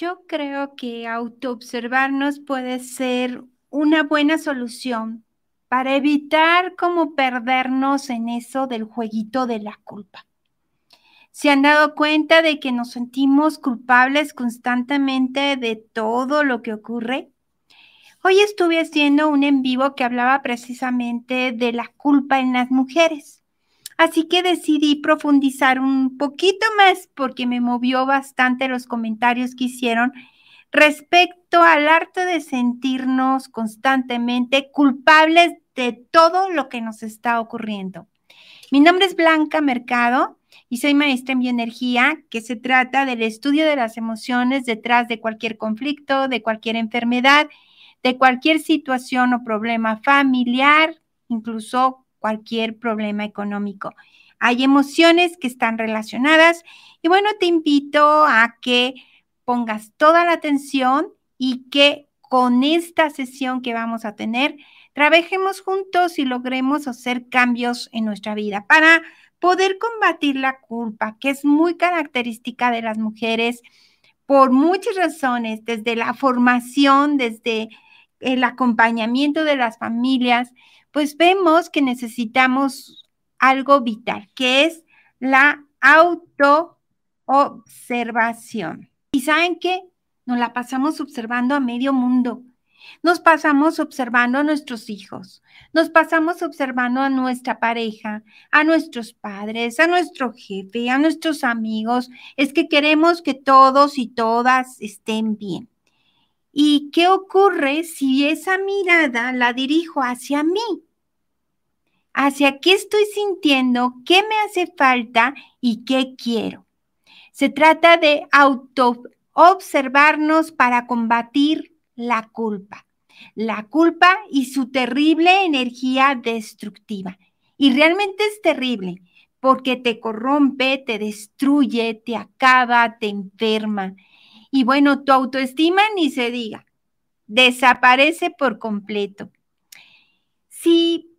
Yo creo que autoobservarnos puede ser una buena solución para evitar como perdernos en eso del jueguito de la culpa. ¿Se han dado cuenta de que nos sentimos culpables constantemente de todo lo que ocurre? Hoy estuve haciendo un en vivo que hablaba precisamente de la culpa en las mujeres. Así que decidí profundizar un poquito más porque me movió bastante los comentarios que hicieron respecto al arte de sentirnos constantemente culpables de todo lo que nos está ocurriendo. Mi nombre es Blanca Mercado y soy maestra en bioenergía, que se trata del estudio de las emociones detrás de cualquier conflicto, de cualquier enfermedad, de cualquier situación o problema familiar, incluso cualquier problema económico. Hay emociones que están relacionadas y bueno, te invito a que pongas toda la atención y que con esta sesión que vamos a tener, trabajemos juntos y logremos hacer cambios en nuestra vida para poder combatir la culpa, que es muy característica de las mujeres por muchas razones, desde la formación, desde el acompañamiento de las familias, pues vemos que necesitamos algo vital, que es la autoobservación. ¿Y saben qué? Nos la pasamos observando a medio mundo. Nos pasamos observando a nuestros hijos, nos pasamos observando a nuestra pareja, a nuestros padres, a nuestro jefe, a nuestros amigos. Es que queremos que todos y todas estén bien. ¿Y qué ocurre si esa mirada la dirijo hacia mí? Hacia qué estoy sintiendo, qué me hace falta y qué quiero. Se trata de auto observarnos para combatir la culpa. La culpa y su terrible energía destructiva. Y realmente es terrible porque te corrompe, te destruye, te acaba, te enferma. Y bueno, tu autoestima ni se diga, desaparece por completo. Si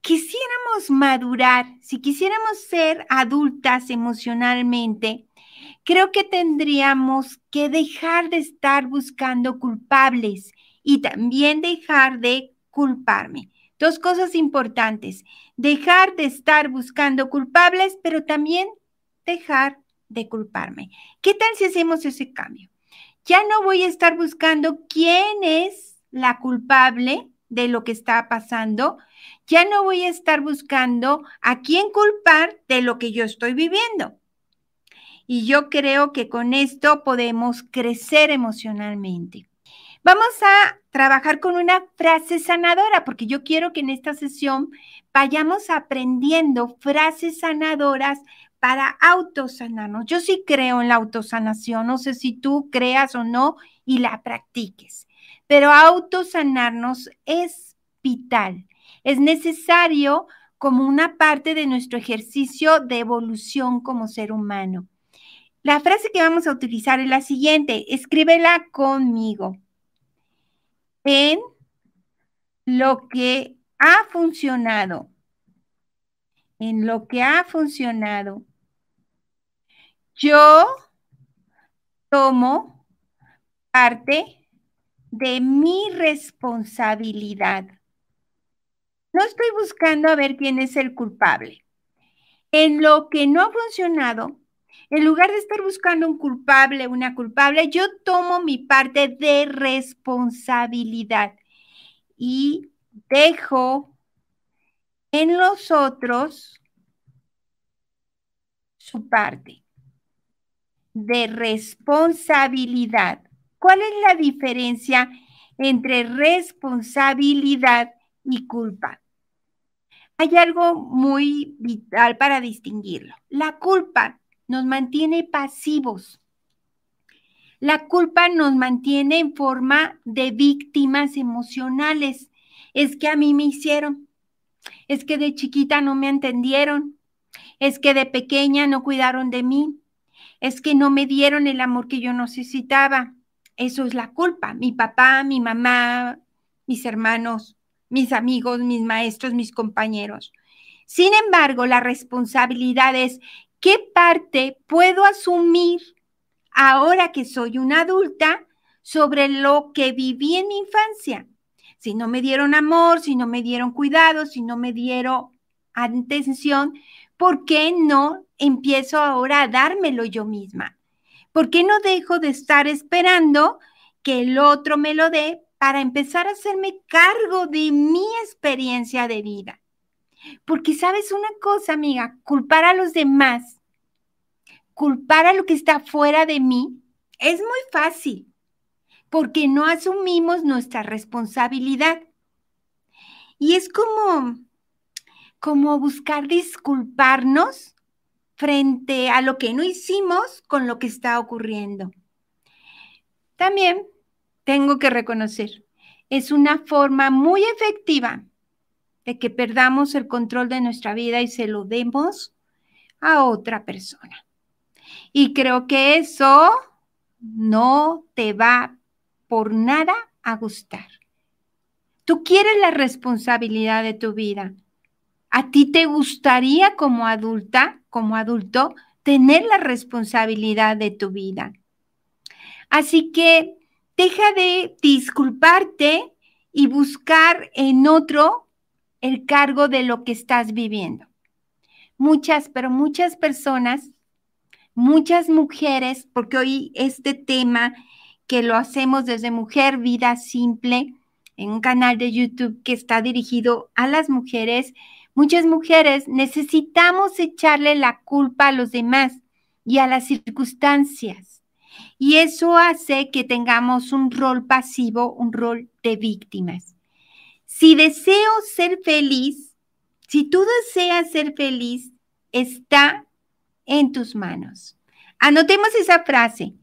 quisiéramos madurar, si quisiéramos ser adultas emocionalmente, creo que tendríamos que dejar de estar buscando culpables y también dejar de culparme. Dos cosas importantes, dejar de estar buscando culpables, pero también dejar de culparme. ¿Qué tal si hacemos ese cambio? Ya no voy a estar buscando quién es la culpable de lo que está pasando. Ya no voy a estar buscando a quién culpar de lo que yo estoy viviendo. Y yo creo que con esto podemos crecer emocionalmente. Vamos a trabajar con una frase sanadora, porque yo quiero que en esta sesión vayamos aprendiendo frases sanadoras para autosanarnos. Yo sí creo en la autosanación, no sé si tú creas o no y la practiques, pero autosanarnos es vital, es necesario como una parte de nuestro ejercicio de evolución como ser humano. La frase que vamos a utilizar es la siguiente, escríbela conmigo. En lo que ha funcionado, en lo que ha funcionado, yo tomo parte de mi responsabilidad. No estoy buscando a ver quién es el culpable. En lo que no ha funcionado, en lugar de estar buscando un culpable, una culpable, yo tomo mi parte de responsabilidad y dejo en los otros su parte de responsabilidad. ¿Cuál es la diferencia entre responsabilidad y culpa? Hay algo muy vital para distinguirlo. La culpa nos mantiene pasivos. La culpa nos mantiene en forma de víctimas emocionales. Es que a mí me hicieron. Es que de chiquita no me entendieron. Es que de pequeña no cuidaron de mí es que no me dieron el amor que yo necesitaba. Eso es la culpa. Mi papá, mi mamá, mis hermanos, mis amigos, mis maestros, mis compañeros. Sin embargo, la responsabilidad es qué parte puedo asumir ahora que soy una adulta sobre lo que viví en mi infancia. Si no me dieron amor, si no me dieron cuidado, si no me dieron atención, ¿por qué no empiezo ahora a dármelo yo misma? ¿Por qué no dejo de estar esperando que el otro me lo dé para empezar a hacerme cargo de mi experiencia de vida? Porque sabes una cosa, amiga, culpar a los demás, culpar a lo que está fuera de mí, es muy fácil, porque no asumimos nuestra responsabilidad. Y es como, como buscar disculparnos frente a lo que no hicimos con lo que está ocurriendo. También tengo que reconocer, es una forma muy efectiva de que perdamos el control de nuestra vida y se lo demos a otra persona. Y creo que eso no te va por nada a gustar. Tú quieres la responsabilidad de tu vida. ¿A ti te gustaría como adulta, como adulto, tener la responsabilidad de tu vida? Así que deja de disculparte y buscar en otro el cargo de lo que estás viviendo. Muchas, pero muchas personas, muchas mujeres, porque hoy este tema que lo hacemos desde Mujer Vida Simple, en un canal de YouTube que está dirigido a las mujeres, muchas mujeres necesitamos echarle la culpa a los demás y a las circunstancias. Y eso hace que tengamos un rol pasivo, un rol de víctimas. Si deseo ser feliz, si tú deseas ser feliz, está en tus manos. Anotemos esa frase.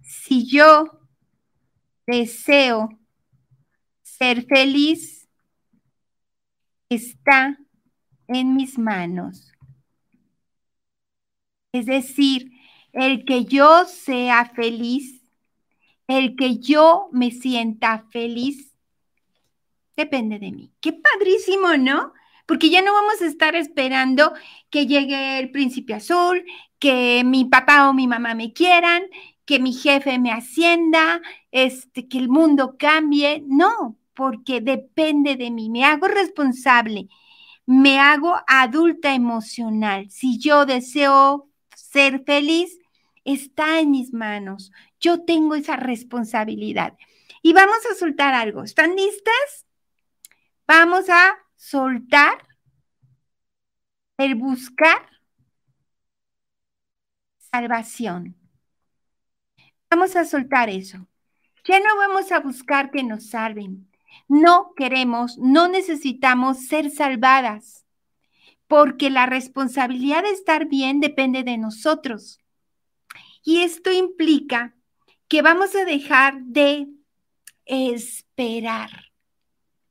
Si yo deseo ser feliz, está en mis manos. Es decir, el que yo sea feliz, el que yo me sienta feliz, depende de mí. Qué padrísimo, ¿no? Porque ya no vamos a estar esperando que llegue el príncipe azul, que mi papá o mi mamá me quieran, que mi jefe me ascienda, este, que el mundo cambie. No, porque depende de mí. Me hago responsable, me hago adulta emocional. Si yo deseo ser feliz, está en mis manos. Yo tengo esa responsabilidad. Y vamos a soltar algo. ¿Están listas? Vamos a soltar el buscar salvación. Vamos a soltar eso. Ya no vamos a buscar que nos salven. No queremos, no necesitamos ser salvadas, porque la responsabilidad de estar bien depende de nosotros. Y esto implica que vamos a dejar de esperar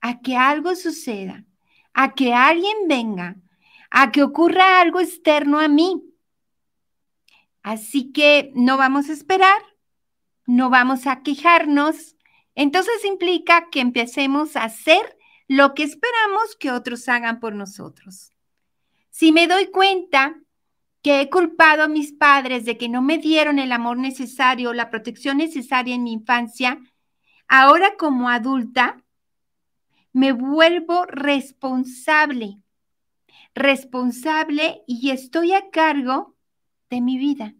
a que algo suceda, a que alguien venga, a que ocurra algo externo a mí. Así que no vamos a esperar, no vamos a quejarnos. Entonces implica que empecemos a hacer lo que esperamos que otros hagan por nosotros. Si me doy cuenta que he culpado a mis padres de que no me dieron el amor necesario, la protección necesaria en mi infancia, ahora como adulta me vuelvo responsable, responsable y estoy a cargo de mi vida.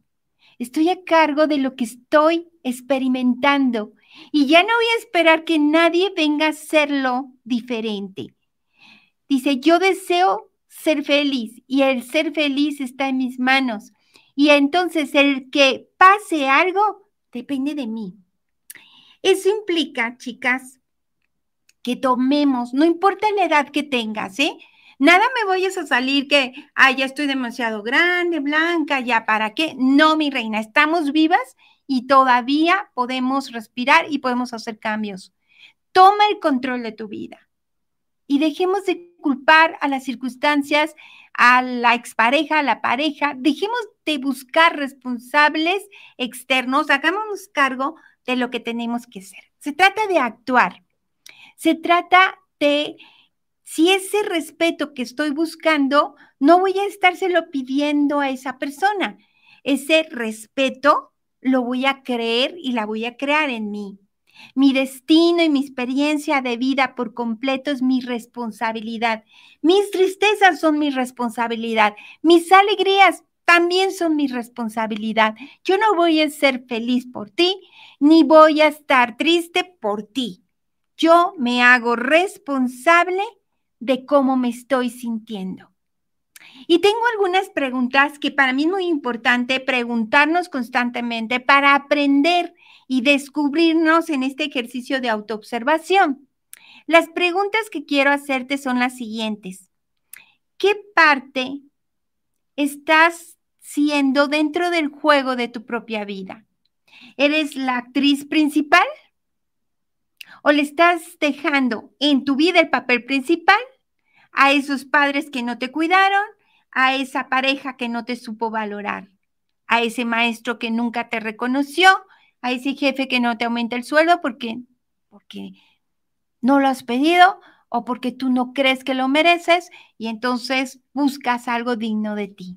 Estoy a cargo de lo que estoy experimentando y ya no voy a esperar que nadie venga a hacerlo diferente. Dice, yo deseo ser feliz y el ser feliz está en mis manos. Y entonces el que pase algo depende de mí. Eso implica, chicas, que tomemos, no importa la edad que tengas, ¿eh? Nada me vayas a salir que, ay, ya estoy demasiado grande, blanca, ya para qué. No, mi reina, estamos vivas y todavía podemos respirar y podemos hacer cambios. Toma el control de tu vida y dejemos de culpar a las circunstancias, a la expareja, a la pareja. Dejemos de buscar responsables externos, hagámonos cargo de lo que tenemos que hacer. Se trata de actuar. Se trata de si ese respeto que estoy buscando, no voy a estárselo pidiendo a esa persona. Ese respeto lo voy a creer y la voy a crear en mí. Mi destino y mi experiencia de vida por completo es mi responsabilidad. Mis tristezas son mi responsabilidad. Mis alegrías también son mi responsabilidad. Yo no voy a ser feliz por ti, ni voy a estar triste por ti. Yo me hago responsable de cómo me estoy sintiendo. Y tengo algunas preguntas que para mí es muy importante preguntarnos constantemente para aprender y descubrirnos en este ejercicio de autoobservación. Las preguntas que quiero hacerte son las siguientes. ¿Qué parte estás siendo dentro del juego de tu propia vida? ¿Eres la actriz principal? ¿O le estás dejando en tu vida el papel principal a esos padres que no te cuidaron, a esa pareja que no te supo valorar, a ese maestro que nunca te reconoció, a ese jefe que no te aumenta el sueldo porque, porque no lo has pedido o porque tú no crees que lo mereces y entonces buscas algo digno de ti.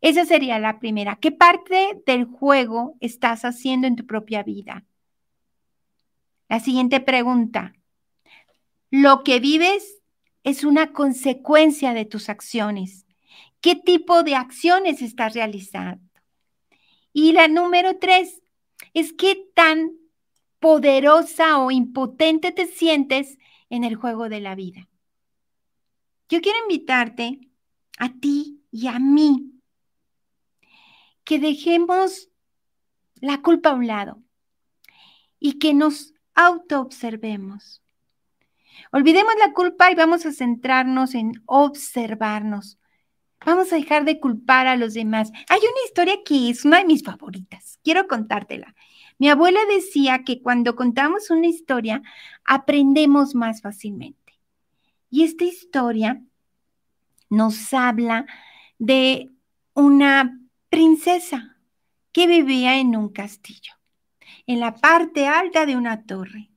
Esa sería la primera. ¿Qué parte del juego estás haciendo en tu propia vida? La siguiente pregunta. ¿Lo que vives es una consecuencia de tus acciones? ¿Qué tipo de acciones estás realizando? Y la número tres es qué tan poderosa o impotente te sientes en el juego de la vida. Yo quiero invitarte a ti y a mí que dejemos la culpa a un lado y que nos autoobservemos. Olvidemos la culpa y vamos a centrarnos en observarnos. Vamos a dejar de culpar a los demás. Hay una historia que es una de mis favoritas. Quiero contártela. Mi abuela decía que cuando contamos una historia, aprendemos más fácilmente. Y esta historia nos habla de una princesa que vivía en un castillo, en la parte alta de una torre.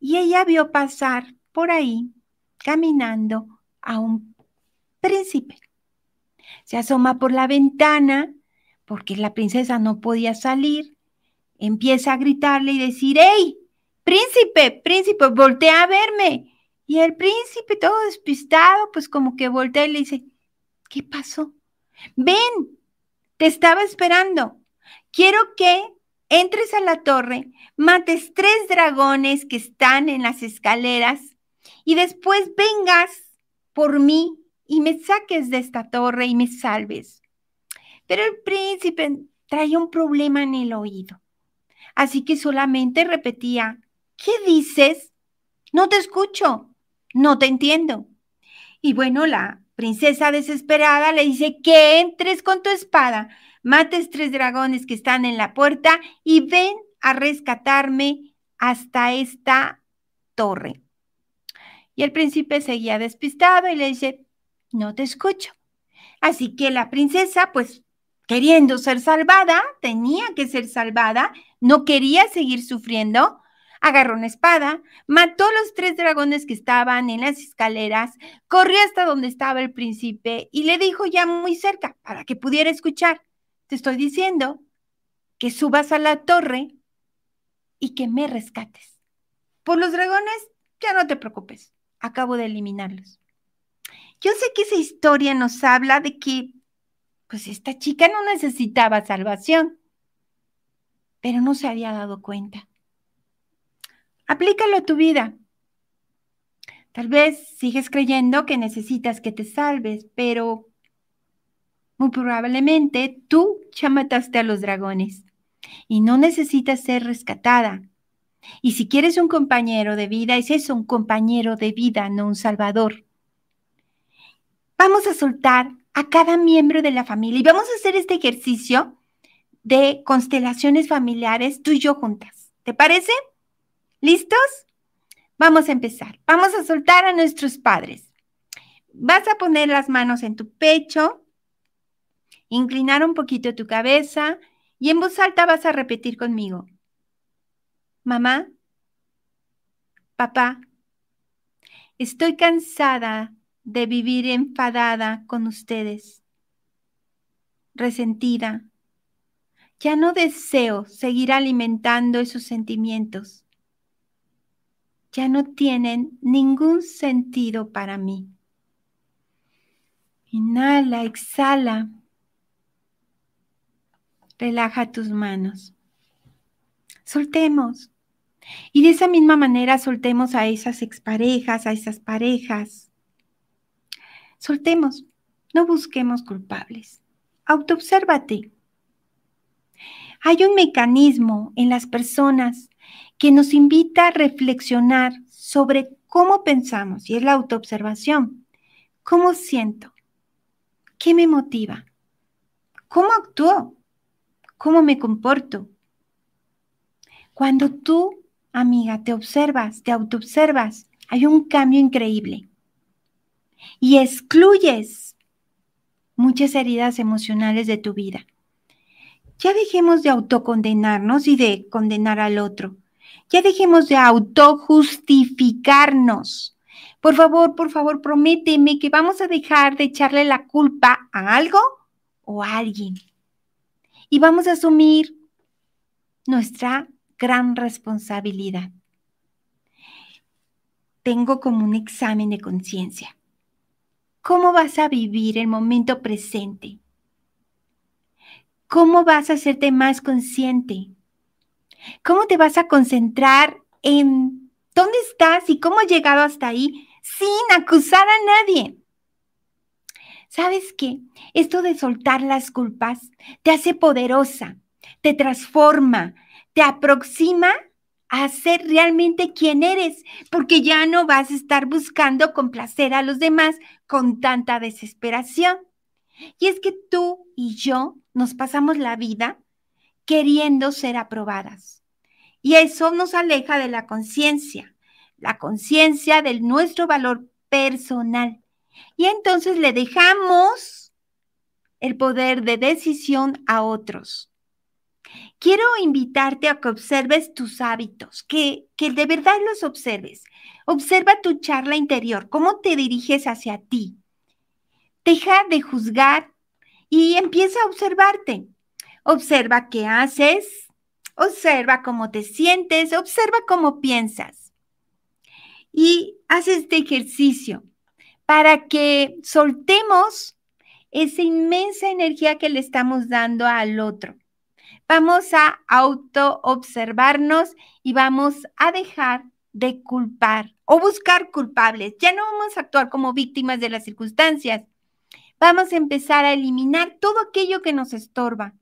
Y ella vio pasar por ahí, caminando, a un príncipe se asoma por la ventana porque la princesa no podía salir, empieza a gritarle y decir, ¡Ey! Príncipe, príncipe, voltea a verme. Y el príncipe, todo despistado, pues como que voltea y le dice, ¿qué pasó? Ven, te estaba esperando. Quiero que entres a la torre, mates tres dragones que están en las escaleras y después vengas por mí y me saques de esta torre y me salves. Pero el príncipe traía un problema en el oído, así que solamente repetía, ¿qué dices? No te escucho, no te entiendo. Y bueno, la princesa desesperada le dice que entres con tu espada, mates tres dragones que están en la puerta y ven a rescatarme hasta esta torre. Y el príncipe seguía despistado y le dice, no te escucho. Así que la princesa, pues queriendo ser salvada, tenía que ser salvada, no quería seguir sufriendo, agarró una espada, mató a los tres dragones que estaban en las escaleras, corrió hasta donde estaba el príncipe y le dijo ya muy cerca para que pudiera escuchar, te estoy diciendo que subas a la torre y que me rescates. Por los dragones, ya no te preocupes, acabo de eliminarlos. Yo sé que esa historia nos habla de que, pues esta chica no necesitaba salvación, pero no se había dado cuenta. Aplícalo a tu vida. Tal vez sigues creyendo que necesitas que te salves, pero muy probablemente tú ya mataste a los dragones y no necesitas ser rescatada. Y si quieres un compañero de vida, es eso, un compañero de vida, no un salvador. Vamos a soltar a cada miembro de la familia y vamos a hacer este ejercicio de constelaciones familiares tú y yo juntas. ¿Te parece? ¿Listos? Vamos a empezar. Vamos a soltar a nuestros padres. Vas a poner las manos en tu pecho, inclinar un poquito tu cabeza y en voz alta vas a repetir conmigo. Mamá, papá, estoy cansada de vivir enfadada con ustedes, resentida, Ya no deseo seguir alimentando esos sentimientos. Ya no tienen ningún sentido para mí. Inhala, exhala. Relaja tus manos. Soltemos. Y de esa misma manera soltemos a esas exparejas, a esas parejas. Soltemos. No busquemos culpables. Autoobsérvate. Hay un mecanismo en las personas que nos invita a reflexionar sobre cómo pensamos y es la autoobservación. ¿Cómo siento? ¿Qué me motiva? ¿Cómo actúo? ¿Cómo me comporto? Cuando tú, amiga, te observas, te autoobservas, hay un cambio increíble. Y excluyes muchas heridas emocionales de tu vida. Ya dejemos de autocondenarnos y de condenar al otro. Ya dejemos de autojustificarnos. Por favor, por favor, prométeme que vamos a dejar de echarle la culpa a algo o a alguien. Y vamos a asumir nuestra gran responsabilidad. Tengo como un examen de conciencia. ¿Cómo vas a vivir el momento presente? ¿Cómo vas a hacerte más consciente? ¿Cómo te vas a concentrar en dónde estás y cómo has llegado hasta ahí sin acusar a nadie. ¿Sabes qué? Esto de soltar las culpas te hace poderosa, te transforma, te aproxima a ser realmente quien eres, porque ya no vas a estar buscando complacer a los demás con tanta desesperación. Y es que tú y yo nos pasamos la vida queriendo ser aprobadas. Y eso nos aleja de la conciencia la conciencia de nuestro valor personal. Y entonces le dejamos el poder de decisión a otros. Quiero invitarte a que observes tus hábitos, que, que de verdad los observes. Observa tu charla interior, cómo te diriges hacia ti. Deja de juzgar y empieza a observarte. Observa qué haces, observa cómo te sientes, observa cómo piensas y haz este ejercicio para que soltemos esa inmensa energía que le estamos dando al otro. Vamos a auto observarnos y vamos a dejar de culpar o buscar culpables. Ya no vamos a actuar como víctimas de las circunstancias. Vamos a empezar a eliminar todo aquello que nos estorba.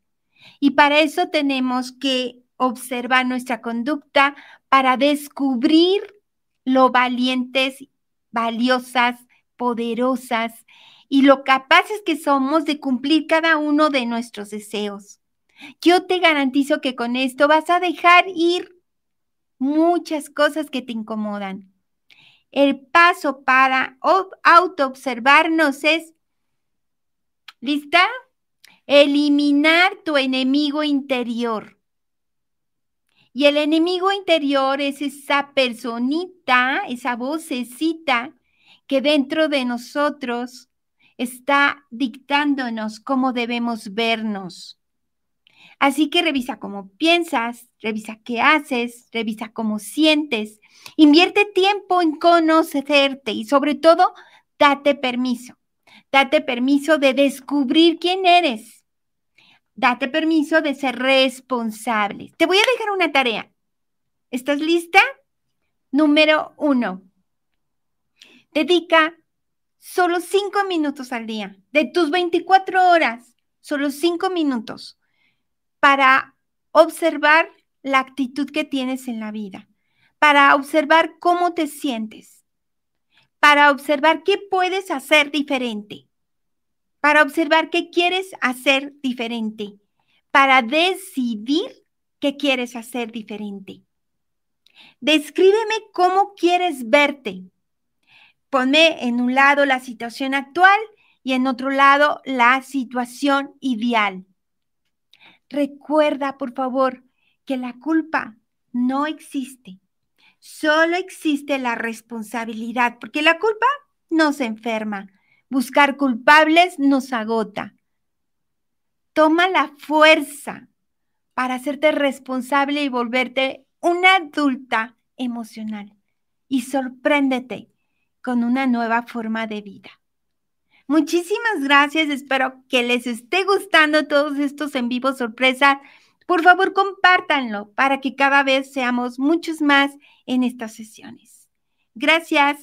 Y para eso tenemos que observar nuestra conducta para descubrir lo valientes, valiosas, poderosas y lo capaces que somos de cumplir cada uno de nuestros deseos. Yo te garantizo que con esto vas a dejar ir muchas cosas que te incomodan. El paso para autoobservarnos es, ¿lista? Eliminar tu enemigo interior. Y el enemigo interior es esa personita, esa vocecita que dentro de nosotros está dictándonos cómo debemos vernos. Así que revisa cómo piensas, revisa qué haces, revisa cómo sientes. Invierte tiempo en conocerte y sobre todo, date permiso. Date permiso de descubrir quién eres date permiso de ser responsable. Te voy a dejar una tarea. ¿Estás lista? Número uno. Dedica solo cinco minutos al día, de tus 24 horas, solo cinco minutos, para observar la actitud que tienes en la vida, para observar cómo te sientes, para observar qué puedes hacer diferente para observar qué quieres hacer diferente, para decidir qué quieres hacer diferente. Descríbeme cómo quieres verte. Ponme en un lado la situación actual y en otro lado la situación ideal. Recuerda, por favor, que la culpa no existe. Solo existe la responsabilidad, porque la culpa no se enferma, Buscar culpables nos agota. Toma la fuerza para hacerte responsable y volverte una adulta emocional. Y sorpréndete con una nueva forma de vida. Muchísimas gracias, espero que les esté gustando todos estos en vivo sorpresa. Por favor, compártanlo para que cada vez seamos muchos más en estas sesiones. Gracias.